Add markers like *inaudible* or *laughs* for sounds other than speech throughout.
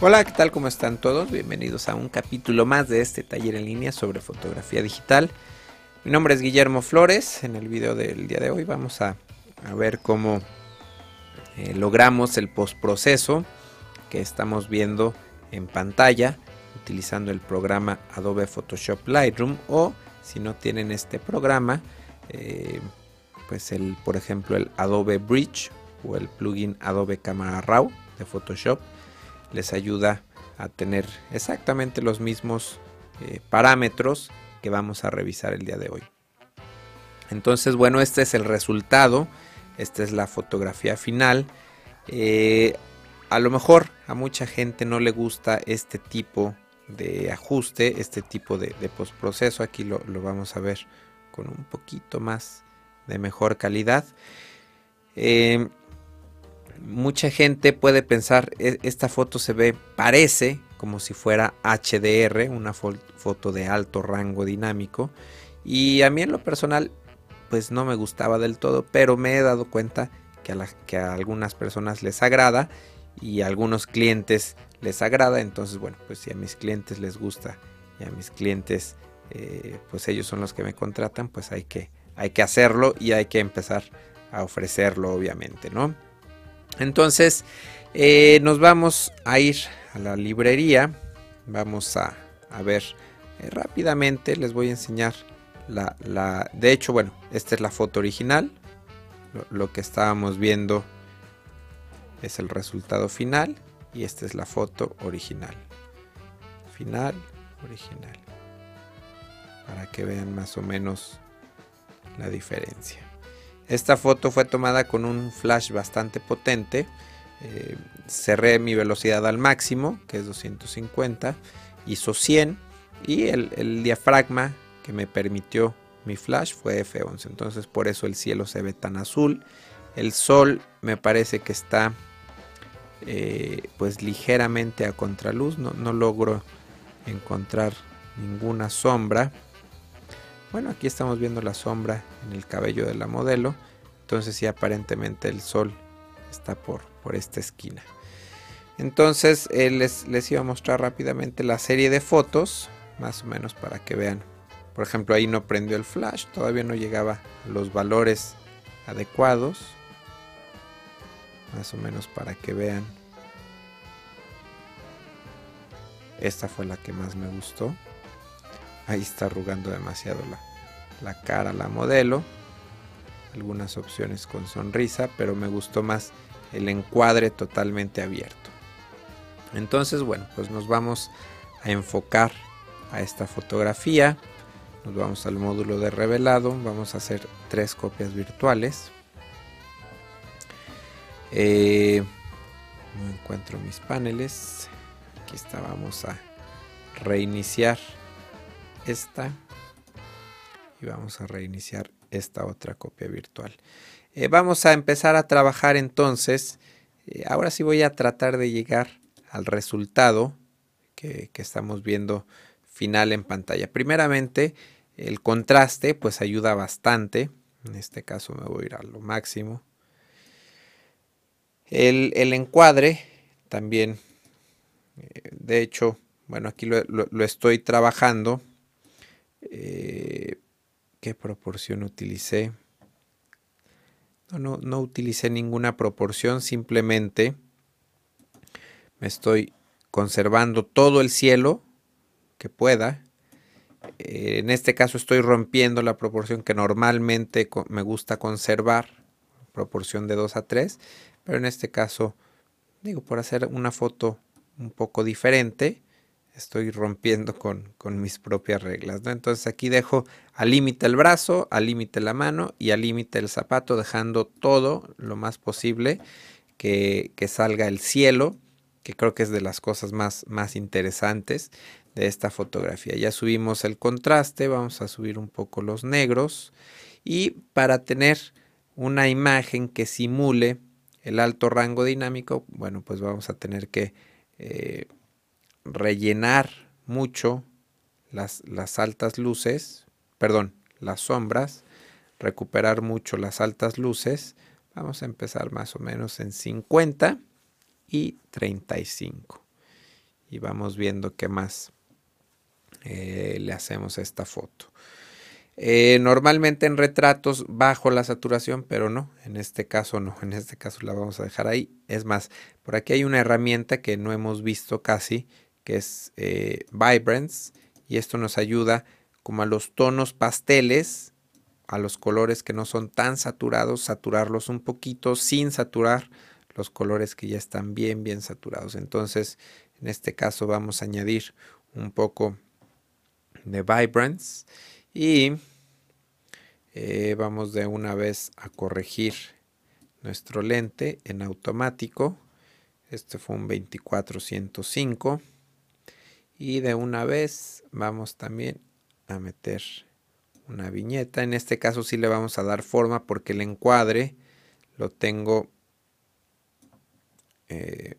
Hola, ¿qué tal? ¿Cómo están todos? Bienvenidos a un capítulo más de este taller en línea sobre fotografía digital. Mi nombre es Guillermo Flores. En el video del día de hoy vamos a, ver cómo eh, logramos el postproceso que estamos viendo en pantalla utilizando el programa Adobe Photoshop Lightroom o si no tienen este programa eh, pues el por ejemplo el Adobe Bridge o el plugin Adobe Camera Raw de Photoshop les ayuda a tener exactamente los mismos eh, parámetros que vamos a revisar el día de hoy. Entonces, bueno, este es el resultado, esta es la fotografía final. Eh, a lo mejor a mucha gente no le gusta este tipo de ajuste, este tipo de, postproceso. Aquí lo, vamos a ver con un poquito más de mejor calidad. Eh, mucha gente puede pensar, e, esta foto se ve, parece como si fuera HDR, una foto de alto rango dinámico. Y a mí en lo personal, pues no me gustaba del todo, pero me he dado cuenta que a, algunas personas les agrada y a algunos clientes les agrada. Entonces, bueno, pues si a mis clientes les gusta y a mis clientes, eh, pues ellos son los que me contratan, pues hay que, hay que hacerlo y hay que empezar a ofrecerlo, obviamente, ¿no? Entonces, eh, nos vamos a ir a la librería. Vamos a, ver eh, rápidamente. Les voy a enseñar la, la, De hecho, bueno, esta es la foto original. Lo, que estábamos viendo es el resultado final. Y esta es la foto original. Final, original. Para que vean más o menos la diferencia. Esta foto fue tomada con un flash bastante potente. Eh, cerré mi velocidad al máximo, que es 250, hizo 100 y el, diafragma que me permitió mi flash fue F11. Entonces por eso el cielo se ve tan azul. El sol me parece que está eh, pues ligeramente a contraluz. No, no logro encontrar ninguna sombra. Bueno, aquí estamos viendo la sombra en el cabello de la modelo. Entonces sí, aparentemente el sol está por, por esta esquina. Entonces eh, les, les iba a mostrar rápidamente la serie de fotos, más o menos para que vean. Por ejemplo, ahí no prendió el flash, todavía no llegaba a los valores adecuados. Más o menos para que vean. Esta fue la que más me gustó. Ahí está arrugando demasiado la, cara la modelo. Algunas opciones con sonrisa, pero me gustó más el encuadre totalmente abierto. Entonces, bueno, pues nos vamos a enfocar a esta fotografía. Nos vamos al módulo de revelado. Vamos a hacer tres copias virtuales. Eh, no encuentro mis paneles. Aquí está, vamos a reiniciar esta y vamos a reiniciar esta otra copia virtual. Eh, vamos a empezar a trabajar entonces. Eh, ahora sí voy a tratar de llegar al resultado que, estamos viendo final en pantalla. Primeramente, el contraste pues ayuda bastante. En este caso me voy a ir a lo máximo. El, encuadre también, eh, de hecho, bueno, aquí lo estoy trabajando eh, ¿Qué proporción utilicé? No, no, utilicé ninguna proporción, simplemente me estoy conservando todo el cielo que pueda. Eh, en este caso estoy rompiendo la proporción que normalmente me gusta conservar, proporción de 2 a 3, pero en este caso, digo, por hacer una foto un poco diferente, estoy rompiendo con, mis propias reglas. ¿no? Entonces aquí dejo al límite el brazo, al límite la mano y al límite el zapato, dejando todo lo más posible que, salga el cielo, que creo que es de las cosas más, más interesantes de esta fotografía. Ya subimos el contraste, vamos a subir un poco los negros y para tener una imagen que simule el alto rango dinámico, bueno, pues vamos a tener que eh, rellenar mucho las, las altas luces, perdón, las sombras, recuperar mucho las altas luces. Vamos a empezar más o menos en 50 y 35. y vamos viendo qué más eh, le hacemos a esta foto. Eh, normalmente en retratos bajo la saturación, pero no, en este caso no, en este caso la vamos a dejar ahí. Es más, por aquí hay una herramienta que no hemos visto casi, que es eh, Vibrance, y esto nos ayuda como a los tonos pasteles, a los colores que no son tan saturados, saturarlos un poquito sin saturar los colores que ya están bien, bien saturados. Entonces, en este caso vamos a añadir un poco de Vibrance y eh, vamos de una vez a corregir nuestro lente en automático. Este fue un 2405 y de una vez vamos también a meter una viñeta. En este caso sí le vamos a dar forma porque el encuadre lo tengo eh,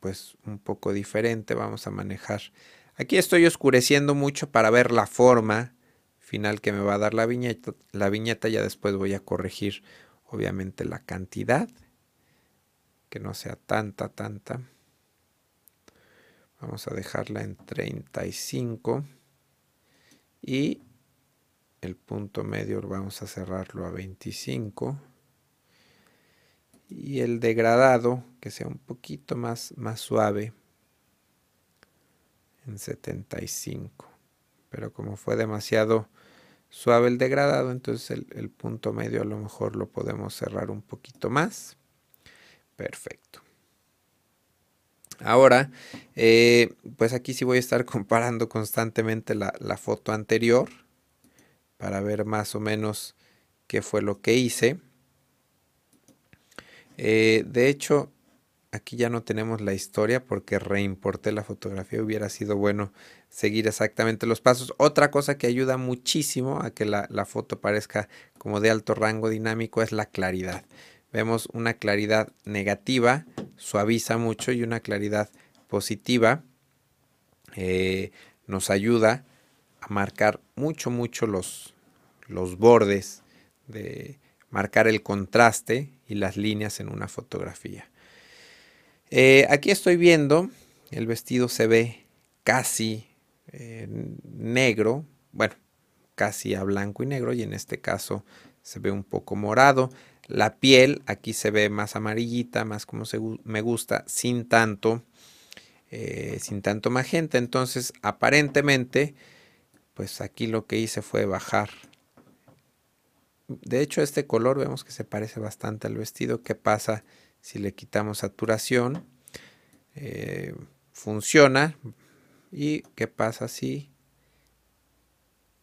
pues un poco diferente. Vamos a manejar. Aquí estoy oscureciendo mucho para ver la forma final que me va a dar la viñeta. La viñeta ya después voy a corregir obviamente la cantidad. Que no sea tanta, tanta. Vamos a dejarla en 35. Y el punto medio vamos a cerrarlo a 25 y el degradado que sea un poquito más, más suave en 75 pero como fue demasiado suave el degradado entonces el, punto medio a lo mejor lo podemos cerrar un poquito más. Perfecto ahora eh, pues aquí sí voy a estar *laughs* comparando constantemente la, foto anterior para ver más o menos qué fue lo que hice eh, de hecho, aquí ya no tenemos la historia porque reimporté la fotografía. Hubiera sido bueno seguir exactamente los pasos. Otra cosa que ayuda muchísimo a que la, foto parezca como de alto rango dinámico es la claridad. Vemos una claridad negativa, suaviza mucho y una claridad positiva eh, nos ayuda a marcar mucho, mucho los, los bordes, de marcar el contraste y las líneas en una fotografía. Eh, aquí estoy viendo, el vestido se ve casi eh, negro, bueno, casi a blanco y negro y en este caso se ve un poco morado. La piel aquí se ve más amarillita, más como se, me gusta, sin tanto, eh, sin tanto magenta. Entonces, aparentemente, pues aquí lo que hice fue bajar de hecho, este color vemos que se parece bastante al vestido. ¿Qué pasa si le quitamos saturación? Eh, funciona. ¿Y qué pasa si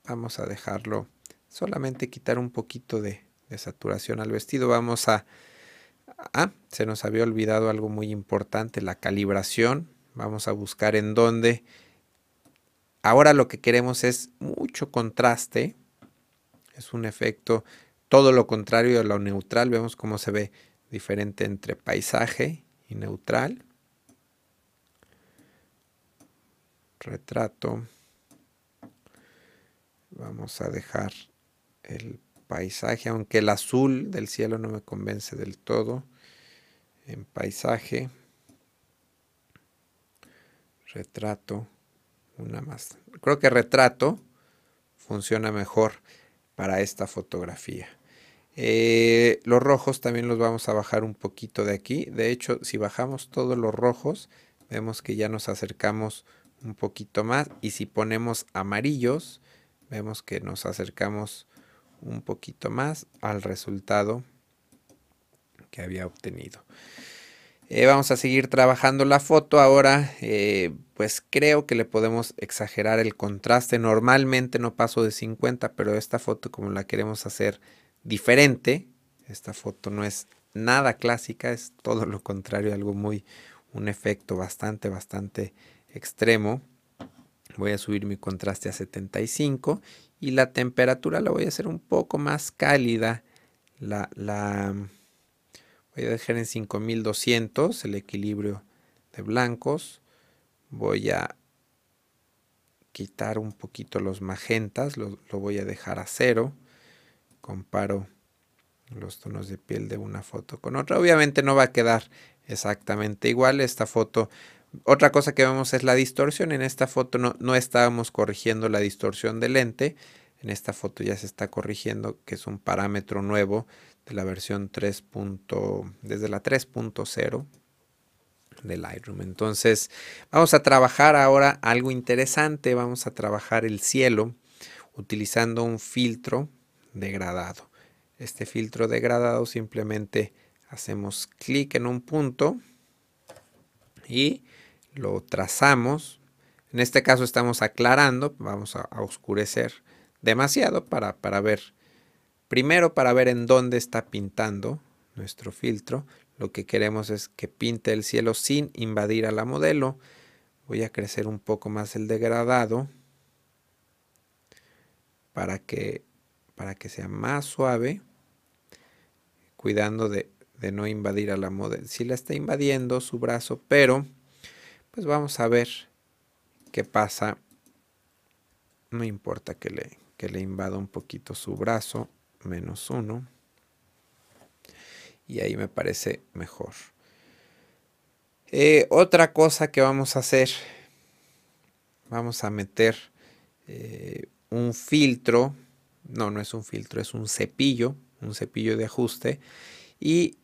vamos a dejarlo solamente quitar un poquito de, saturación al vestido? Vamos a... Ah, se nos había olvidado algo muy importante, la calibración. Vamos a buscar en dónde. Ahora lo que queremos es mucho contraste es un efecto todo lo contrario a lo neutral. Vemos cómo se ve diferente entre paisaje y neutral. Retrato. Vamos a dejar el paisaje, aunque el azul del cielo no me convence del todo. En paisaje. Retrato. Una más. Creo que retrato funciona mejor para esta fotografía. Eh, los rojos también los vamos a bajar un poquito de aquí. De hecho, si bajamos todos los rojos, vemos que ya nos acercamos un poquito más. Y si ponemos amarillos, vemos que nos acercamos un poquito más al resultado que había obtenido. Eh, vamos a seguir trabajando la foto. Ahora, eh, pues creo que le podemos exagerar el contraste. Normalmente no paso de 50, pero esta foto como la queremos hacer diferente, esta foto no es nada clásica, es todo lo contrario, algo muy, un efecto bastante, bastante extremo. Voy a subir mi contraste a 75 y la temperatura la voy a hacer un poco más cálida. La, la Voy a dejar en 5200 el equilibrio de blancos. Voy a quitar un poquito los magentas, lo, voy a dejar a cero. Comparo los tonos de piel de una foto con otra. Obviamente no va a quedar exactamente igual. Esta foto Otra cosa que vemos es la distorsión. En esta foto no, no estábamos corrigiendo la distorsión del lente. En esta foto ya se está corrigiendo, que es un parámetro nuevo de la versión 3. desde la 3.0 del Lightroom. Entonces, vamos a trabajar ahora algo interesante. Vamos a trabajar el cielo utilizando un filtro degradado. Este filtro degradado simplemente hacemos clic en un punto y lo trazamos. En este caso estamos aclarando, vamos a, oscurecer demasiado para, para ver, primero para ver en dónde está pintando nuestro filtro. Lo que queremos es que pinte el cielo sin invadir a la modelo. Voy a crecer un poco más el degradado para que, para que sea más suave, cuidando de, de no invadir a la modelo. Si la está invadiendo su brazo, pero pues vamos a ver qué pasa. No importa que le, que le invada un poquito su brazo, menos uno. Y ahí me parece mejor. Eh, otra cosa que vamos a hacer, vamos a meter eh, un filtro, no, no es un filtro, es un cepillo, un cepillo de ajuste. Y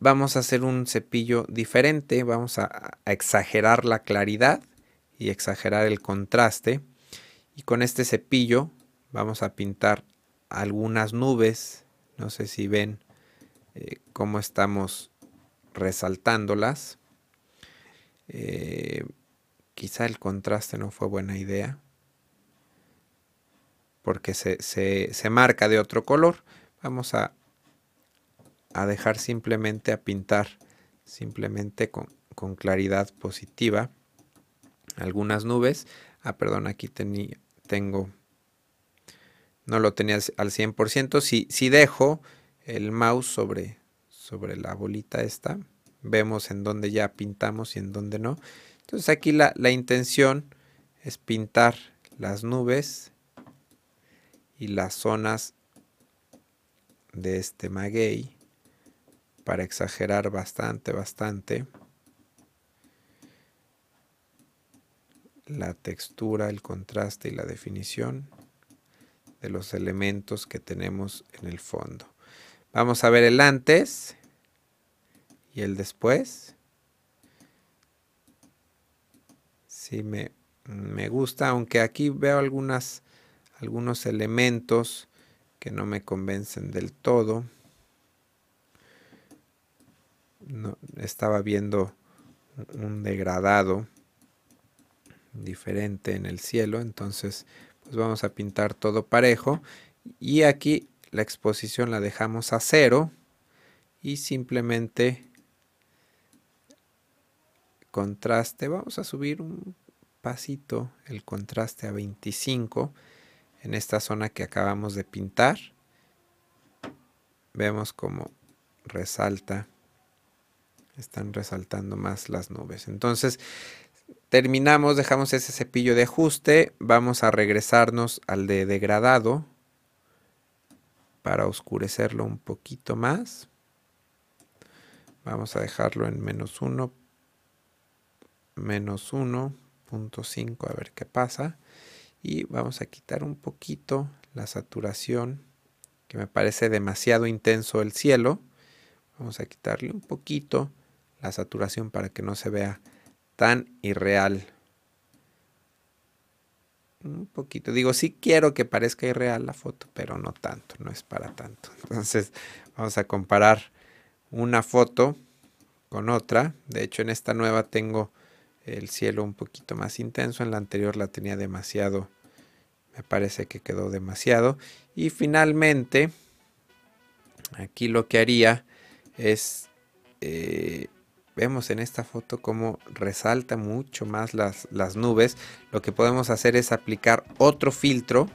vamos a hacer un cepillo diferente, vamos a, exagerar la claridad y exagerar el contraste. Y con este cepillo vamos a pintar algunas nubes, no sé si ven eh, cómo estamos resaltándolas. Eh, quizá el contraste no fue buena idea porque se, se marca de otro color. Vamos a a dejar simplemente a pintar, simplemente con, claridad positiva, algunas nubes. Ah, perdón, aquí tengo, no lo tenía al 100%. Si, si dejo el mouse sobre, sobre la bolita esta, vemos en dónde ya pintamos y en dónde no. Entonces aquí la, la intención es pintar las nubes y las zonas de este maguey para exagerar bastante, bastante la textura, el contraste y la definición de los elementos que tenemos en el fondo. Vamos a ver el antes y el después. Sí, me, me gusta, aunque aquí veo algunos elementos que no me convencen del todo no, estaba viendo un degradado diferente en el cielo entonces pues vamos a pintar todo parejo. Y aquí la exposición la dejamos a cero y simplemente contraste vamos a subir un pasito el contraste a 25 en esta zona que acabamos de pintar. Vemos como resalta están resaltando más las nubes. Entonces, terminamos, dejamos ese cepillo de ajuste, vamos a regresarnos al de degradado para oscurecerlo un poquito más. Vamos a dejarlo en menos 1, menos 1.5, a ver qué pasa. Y vamos a quitar un poquito la saturación, que me parece demasiado intenso el cielo. Vamos a quitarle un poquito la saturación para que no se vea tan irreal. Un poquito. Digo, sí quiero que parezca irreal la foto, pero no tanto, no es para tanto. *laughs* Entonces vamos a comparar una foto con otra. De hecho, en esta nueva tengo el cielo un poquito más intenso. En la anterior la tenía demasiado. Me parece que quedó demasiado. Y finalmente, aquí lo que haría es eh, Vemos en esta foto cómo resalta mucho más las, las nubes. Lo que podemos hacer es aplicar otro filtro.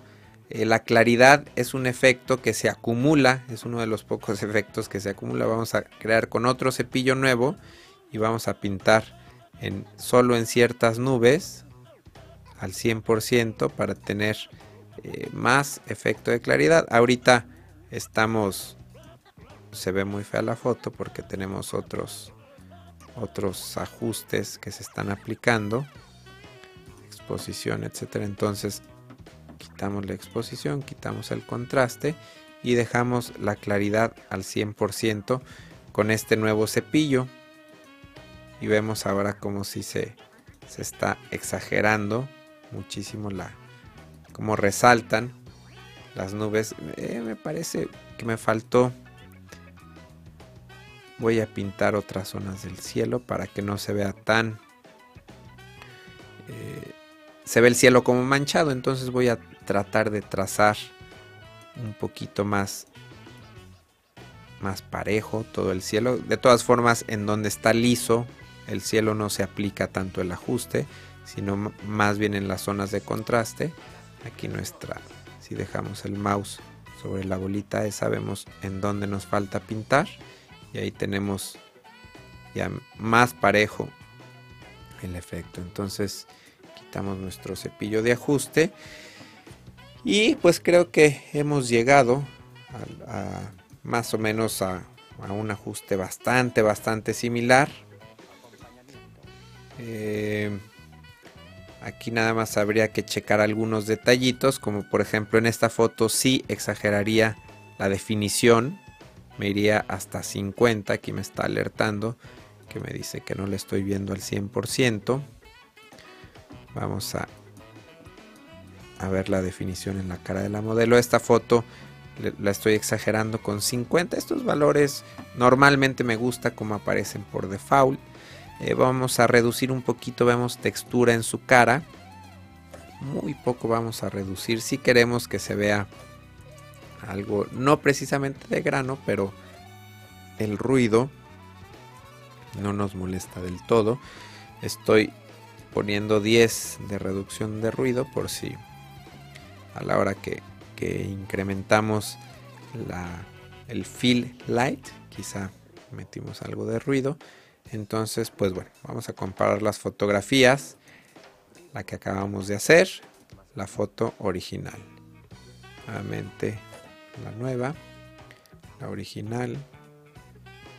Eh, la claridad es un efecto que se acumula, es uno de los pocos *laughs* efectos que se acumula. Vamos a crear con otro cepillo nuevo y vamos a pintar en, solo en ciertas nubes al 100% para tener eh, más efecto de claridad. Ahorita estamos, se ve muy fea la foto porque tenemos otros otros ajustes que se están aplicando exposición etcétera. Entonces quitamos la exposición quitamos el contraste y dejamos la claridad al 100% con este nuevo cepillo. Y vemos ahora como si se, se está exagerando muchísimo la como resaltan las nubes. Eh, me parece que me faltó voy a pintar otras zonas del cielo para que no se vea tan eh, se ve el cielo como manchado. Entonces voy a tratar de trazar un poquito más más parejo todo el cielo. De todas formas en donde está liso el cielo no se aplica tanto el ajuste sino más bien en las zonas de contraste. Aquí nuestra si dejamos el mouse sobre la bolita sabemos en dónde nos falta pintar y ahí tenemos ya más parejo el efecto. Entonces quitamos nuestro cepillo de ajuste y pues creo que hemos llegado a, más o menos a, un ajuste bastante bastante similar. Eh, aquí nada más habría que checar algunos detallitos como por ejemplo en esta foto sí exageraría la definición me iría hasta 50. Aquí me está alertando que me dice que no le estoy viendo al 100%. Vamos a, ver la definición en la cara de la modelo. Esta foto la estoy exagerando con 50. Estos valores normalmente me gusta como aparecen por default. Eh, vamos a reducir un poquito, vemos textura en su cara. Muy poco vamos a reducir si queremos que se vea algo no precisamente de grano, pero el ruido no nos molesta del todo. Estoy poniendo 10 de reducción de ruido por si a la hora que, incrementamos el fill light, quizá metimos algo de ruido. Entonces, pues bueno, vamos a comparar las fotografías, la que acabamos de hacer, la foto original. Nuevamente la nueva, la original.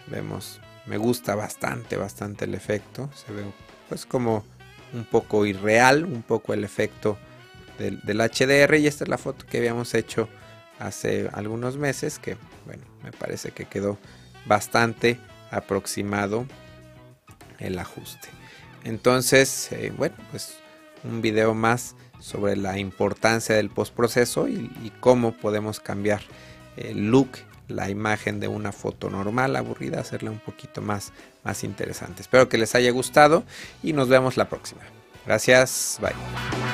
Vemos, me gusta bastante, bastante el efecto. Se ve pues como un poco irreal, un poco el efecto del, HDR. Y esta es la foto que habíamos hecho hace algunos meses, que bueno, me parece que quedó bastante aproximado el ajuste. Entonces, eh, bueno, pues un video más sobre la importancia del postproceso y, y cómo podemos cambiar el look, la imagen de una foto normal, aburrida, hacerla un poquito más, más interesante. Espero que les haya gustado y nos vemos la próxima. Gracias, bye.